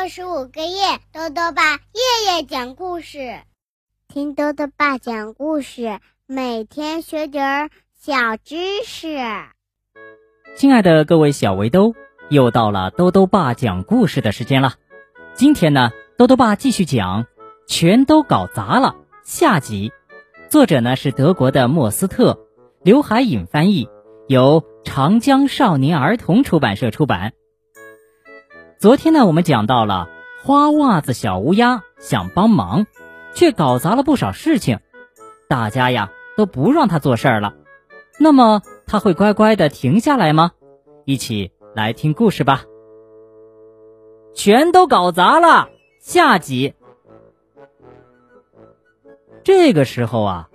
六十五个夜，豆豆爸夜夜讲故事，听豆豆爸讲故事，每天学点儿小知识。亲爱的各位小围兜，又到了豆豆爸讲故事的时间了。今天呢，豆豆爸继续讲《全都搞砸了》下集，作者呢是德国的莫斯特，刘海颖翻译，由长江少年儿童出版社出版。昨天呢，我们讲到了花袜子小乌鸦想帮忙，却搞砸了不少事情，大家呀都不让他做事儿了。那么他会乖乖的停下来吗？一起来听故事吧。全都搞砸了，下集。这个时候啊，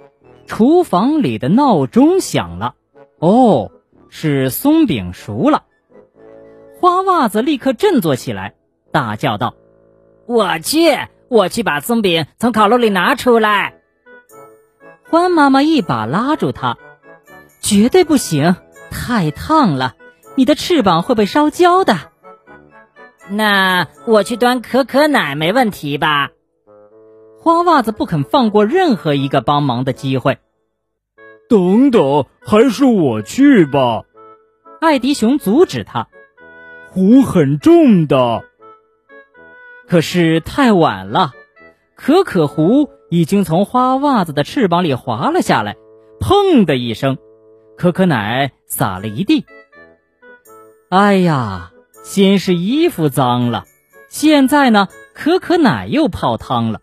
厨房里的闹钟响了。哦，是松饼熟了。花袜子立刻振作起来，大叫道：“我去，我去把松饼从烤炉里拿出来。”欢妈妈一把拉住他：“绝对不行，太烫了，你的翅膀会被烧焦的。”那我去端可可奶没问题吧？花袜子不肯放过任何一个帮忙的机会。等等，还是我去吧。艾迪熊阻止他。壶很重的，可是太晚了，可可壶已经从花袜子的翅膀里滑了下来，砰的一声，可可奶洒了一地。哎呀，先是衣服脏了，现在呢，可可奶又泡汤了。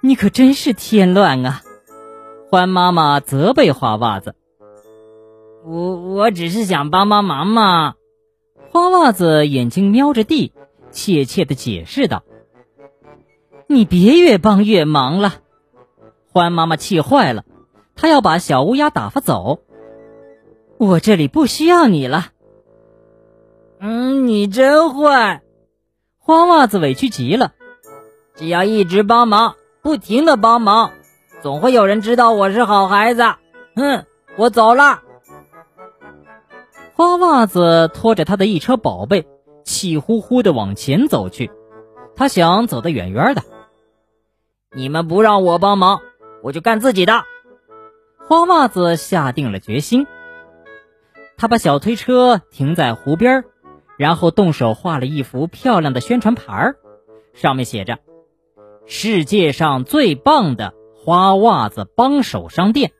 你可真是添乱啊！欢妈妈责备花袜子：“我我只是想帮帮忙嘛。”花袜子眼睛瞄着地，怯怯的解释道：“你别越帮越忙了。”欢妈妈气坏了，她要把小乌鸦打发走。我这里不需要你了。嗯，你真坏！花袜子委屈极了。只要一直帮忙，不停的帮忙，总会有人知道我是好孩子。哼，我走了。花袜子拖着他的一车宝贝，气呼呼的往前走去。他想走得远远的。你们不让我帮忙，我就干自己的。花袜子下定了决心。他把小推车停在湖边，然后动手画了一幅漂亮的宣传牌上面写着：“世界上最棒的花袜子帮手商店。”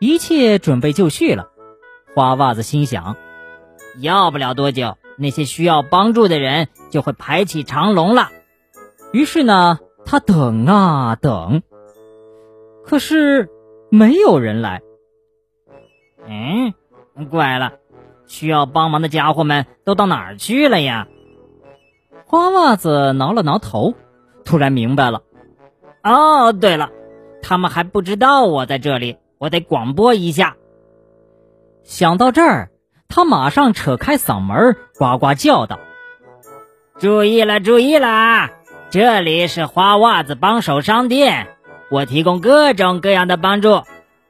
一切准备就绪了。花袜子心想：“要不了多久，那些需要帮助的人就会排起长龙了。”于是呢，他等啊等，可是没有人来。嗯，怪了，需要帮忙的家伙们都到哪儿去了呀？花袜子挠了挠头，突然明白了：“哦，对了，他们还不知道我在这里，我得广播一下。”想到这儿，他马上扯开嗓门，呱呱叫道：“注意了，注意了！这里是花袜子帮手商店，我提供各种各样的帮助，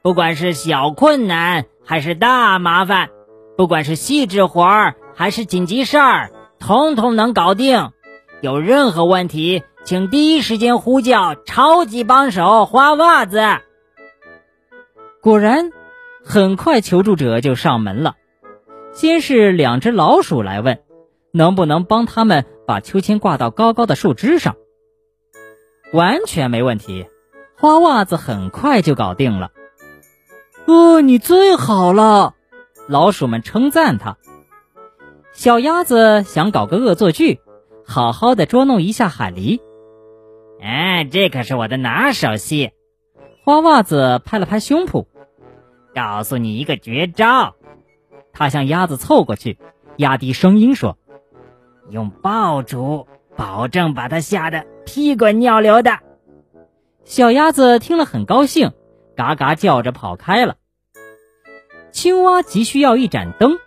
不管是小困难还是大麻烦，不管是细致活儿还是紧急事儿，通通能搞定。有任何问题，请第一时间呼叫超级帮手花袜子。”果然。很快，求助者就上门了。先是两只老鼠来问，能不能帮他们把秋千挂到高高的树枝上。完全没问题，花袜子很快就搞定了。哦，你最好了，老鼠们称赞他。小鸭子想搞个恶作剧，好好的捉弄一下海狸。哎，这可是我的拿手戏。花袜子拍了拍胸脯。告诉你一个绝招，他向鸭子凑过去，压低声音说：“用爆竹，保证把它吓得屁滚尿流的。”小鸭子听了很高兴，嘎嘎叫着跑开了。青蛙急需要一盏灯，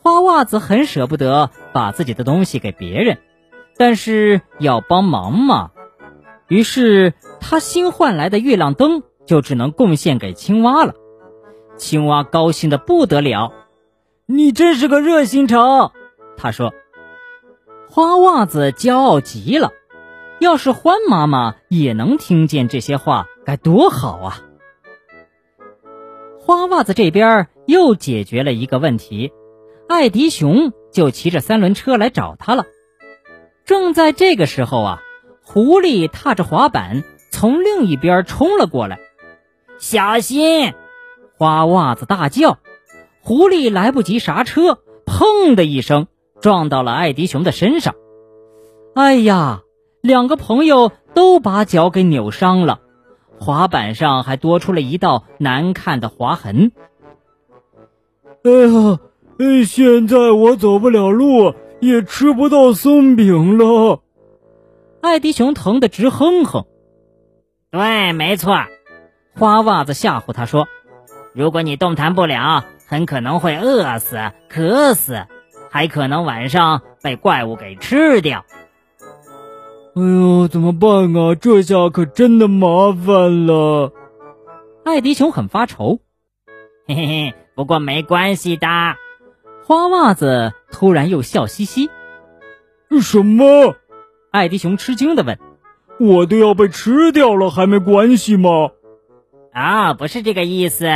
花袜子很舍不得把自己的东西给别人，但是要帮忙嘛，于是他新换来的月亮灯就只能贡献给青蛙了。青蛙高兴的不得了，你真是个热心肠，他说：“花袜子骄傲极了。要是欢妈妈也能听见这些话，该多好啊！花袜子这边又解决了一个问题，艾迪熊就骑着三轮车来找他了。正在这个时候啊，狐狸踏着滑板从另一边冲了过来，小心！花袜子大叫。狐狸来不及刹车，砰的一声撞到了艾迪熊的身上。哎呀，两个朋友都把脚给扭伤了，滑板上还多出了一道难看的划痕。哎呀，现在我走不了路，也吃不到松饼了。艾迪熊疼得直哼哼。对，没错，花袜子吓唬他说：“如果你动弹不了。”很可能会饿死、渴死，还可能晚上被怪物给吃掉。哎呦，怎么办啊？这下可真的麻烦了。艾迪熊很发愁。嘿嘿嘿，不过没关系的。花袜子突然又笑嘻嘻。什么？艾迪熊吃惊的问：“我都要被吃掉了，还没关系吗？”啊，不是这个意思，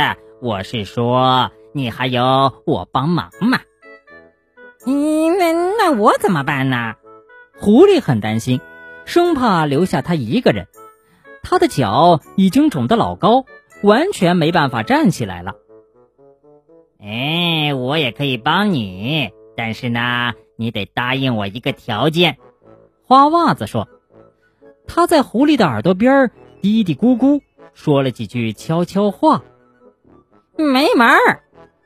我是说。你还有我帮忙嘛？嗯，那那我怎么办呢？狐狸很担心，生怕留下他一个人。他的脚已经肿得老高，完全没办法站起来了。哎，我也可以帮你，但是呢，你得答应我一个条件。花袜子说：“他在狐狸的耳朵边嘀嘀咕咕说了几句悄悄话。”没门儿。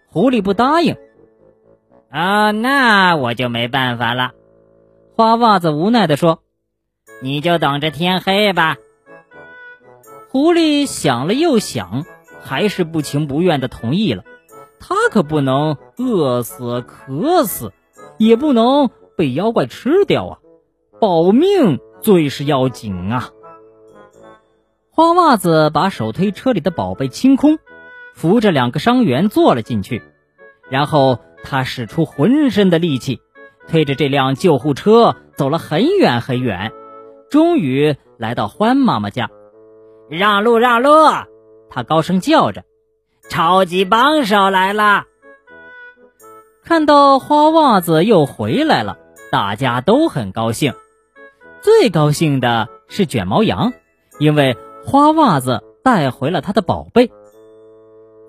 狐狸不答应，啊，那我就没办法了。花袜子无奈地说：“你就等着天黑吧。”狐狸想了又想，还是不情不愿地同意了。他可不能饿死、渴死，也不能被妖怪吃掉啊！保命最是要紧啊！花袜子把手推车里的宝贝清空。扶着两个伤员坐了进去，然后他使出浑身的力气，推着这辆救护车走了很远很远，终于来到欢妈妈家。让路，让路！他高声叫着：“超级帮手来了！”看到花袜子又回来了，大家都很高兴。最高兴的是卷毛羊，因为花袜子带回了他的宝贝。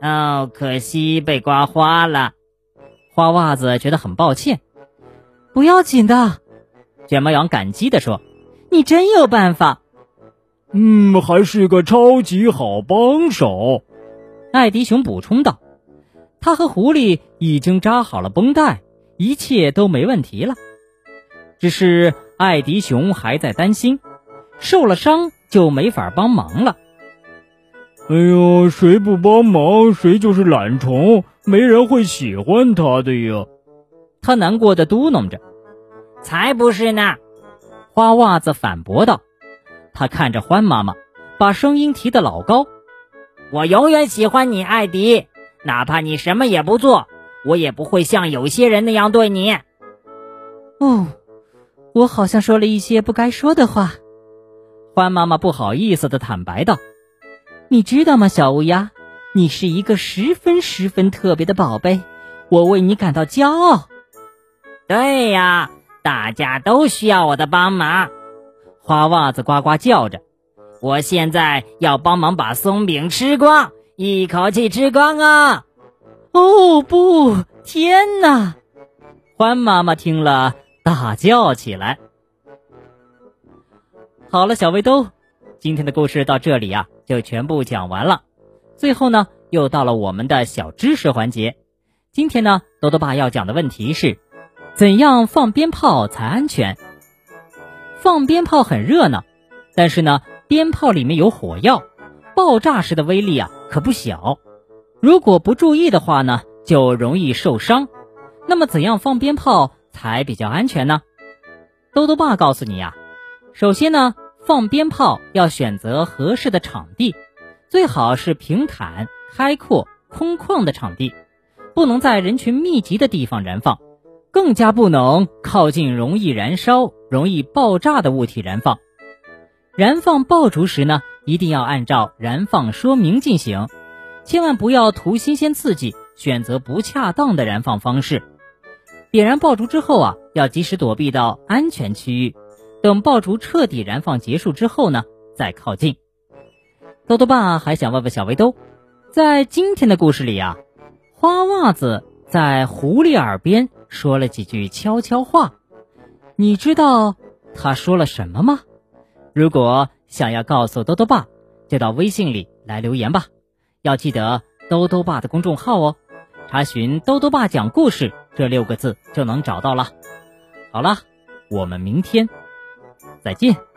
哦，可惜被刮花了。花袜子觉得很抱歉。不要紧的，卷毛羊感激地说：“你真有办法。”嗯，还是个超级好帮手。艾迪熊补充道：“他和狐狸已经扎好了绷带，一切都没问题了。只是艾迪熊还在担心，受了伤就没法帮忙了。”哎呦，谁不帮忙，谁就是懒虫，没人会喜欢他的呀。他难过的嘟囔着：“才不是呢！”花袜子反驳道。他看着欢妈妈，把声音提得老高：“我永远喜欢你，艾迪，哪怕你什么也不做，我也不会像有些人那样对你。”哦，我好像说了一些不该说的话。欢妈妈不好意思的坦白道。你知道吗，小乌鸦？你是一个十分十分特别的宝贝，我为你感到骄傲。对呀，大家都需要我的帮忙。花袜子呱呱叫着：“我现在要帮忙把松饼吃光，一口气吃光啊！”哦不，天哪！欢妈妈听了大叫起来。好了，小围兜。今天的故事到这里呀，就全部讲完了。最后呢，又到了我们的小知识环节。今天呢，多多爸要讲的问题是：怎样放鞭炮才安全？放鞭炮很热闹，但是呢，鞭炮里面有火药，爆炸时的威力啊可不小。如果不注意的话呢，就容易受伤。那么，怎样放鞭炮才比较安全呢？多多爸告诉你呀，首先呢。放鞭炮要选择合适的场地，最好是平坦、开阔、空旷的场地，不能在人群密集的地方燃放，更加不能靠近容易燃烧、容易爆炸的物体燃放。燃放爆竹时呢，一定要按照燃放说明进行，千万不要图新鲜刺激，选择不恰当的燃放方式。点燃爆竹之后啊，要及时躲避到安全区域，等爆竹彻底燃放结束之后呢，再靠近。豆豆爸还想问问小围兜，在今天的故事里啊，花袜子在狐狸耳边。说了几句悄悄话，你知道他说了什么吗？如果想要告诉兜兜爸，就到微信里来留言吧。要记得兜兜爸的公众号哦，查询“兜兜爸讲故事”这六个字就能找到了。好了，我们明天再见。